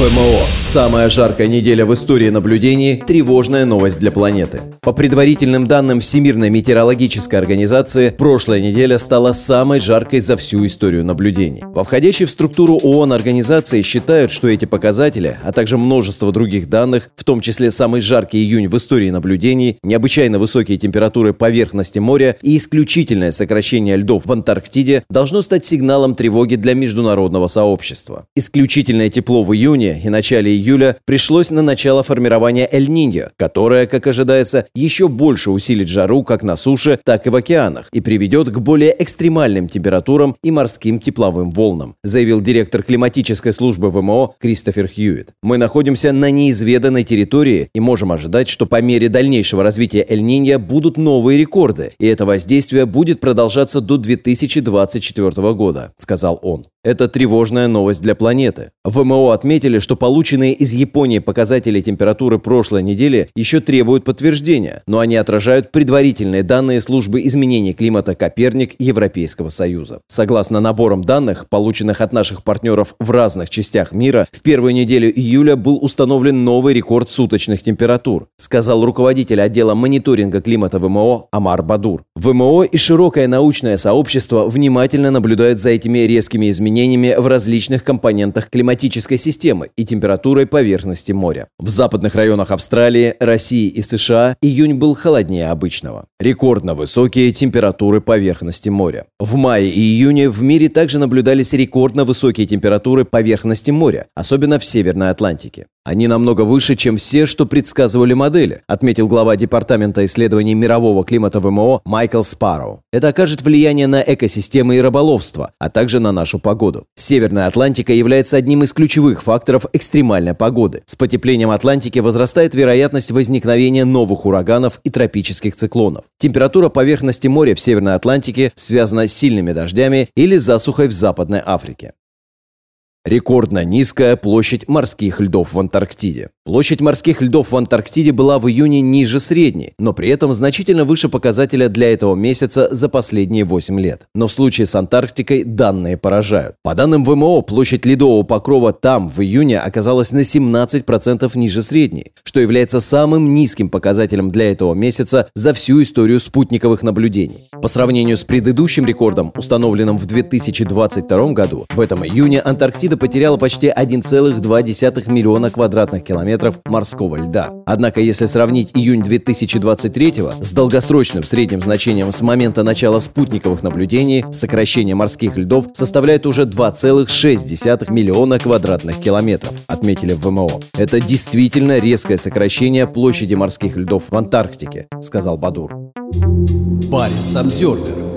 ВМО. Самая жаркая неделя в истории наблюдений – тревожная новость для планеты. По предварительным данным Всемирной метеорологической организации, прошлая неделя стала самой жаркой за всю историю наблюдений. Во входящей в структуру ООН организации считают, что эти показатели, а также множество других данных, в том числе самый жаркий июнь в истории наблюдений, необычайно высокие температуры поверхности моря и исключительное сокращение льдов в Антарктиде, должно стать сигналом тревоги для международного сообщества. Исключительное тепло в июне июне и начале июля пришлось на начало формирования Эль-Ниньо, которое, как ожидается, еще больше усилит жару как на суше, так и в океанах и приведет к более экстремальным температурам и морским тепловым волнам, заявил директор климатической службы ВМО Кристофер Хьюитт. Мы находимся на неизведанной территории и можем ожидать, что по мере дальнейшего развития Эль-Ниньо будут новые рекорды, и это воздействие будет продолжаться до 2024 года, сказал он. Это тревожная новость для планеты. ВМО отметили, что полученные из Японии показатели температуры прошлой недели еще требуют подтверждения, но они отражают предварительные данные службы изменения климата Коперник Европейского Союза. Согласно наборам данных, полученных от наших партнеров в разных частях мира, в первую неделю июля был установлен новый рекорд суточных температур, сказал руководитель отдела мониторинга климата ВМО Амар Бадур. ВМО и широкое научное сообщество внимательно наблюдают за этими резкими изменениями изменениями в различных компонентах климатической системы и температурой поверхности моря. В западных районах Австралии, России и США июнь был холоднее обычного. Рекордно высокие температуры поверхности моря. В мае и июне в мире также наблюдались рекордно высокие температуры поверхности моря, особенно в Северной Атлантике. Они намного выше, чем все, что предсказывали модели, отметил глава Департамента исследований мирового климата ВМО Майкл Спарроу. Это окажет влияние на экосистемы и рыболовство, а также на нашу погоду. Северная Атлантика является одним из ключевых факторов экстремальной погоды. С потеплением Атлантики возрастает вероятность возникновения новых ураганов и тропических циклонов. Температура поверхности моря в Северной Атлантике связана с сильными дождями или засухой в Западной Африке. Рекордно низкая площадь морских льдов в Антарктиде. Площадь морских льдов в Антарктиде была в июне ниже средней, но при этом значительно выше показателя для этого месяца за последние 8 лет. Но в случае с Антарктикой данные поражают. По данным ВМО, площадь ледового покрова там в июне оказалась на 17% ниже средней, что является самым низким показателем для этого месяца за всю историю спутниковых наблюдений. По сравнению с предыдущим рекордом, установленным в 2022 году, в этом июне Антарктида потеряла почти 1,2 миллиона квадратных километров морского льда. Однако, если сравнить июнь 2023 с долгосрочным средним значением с момента начала спутниковых наблюдений, сокращение морских льдов составляет уже 2,6 миллиона квадратных километров, отметили в ВМО. Это действительно резкое сокращение площади морских льдов в Антарктике, сказал Бадур. Парень Самсервер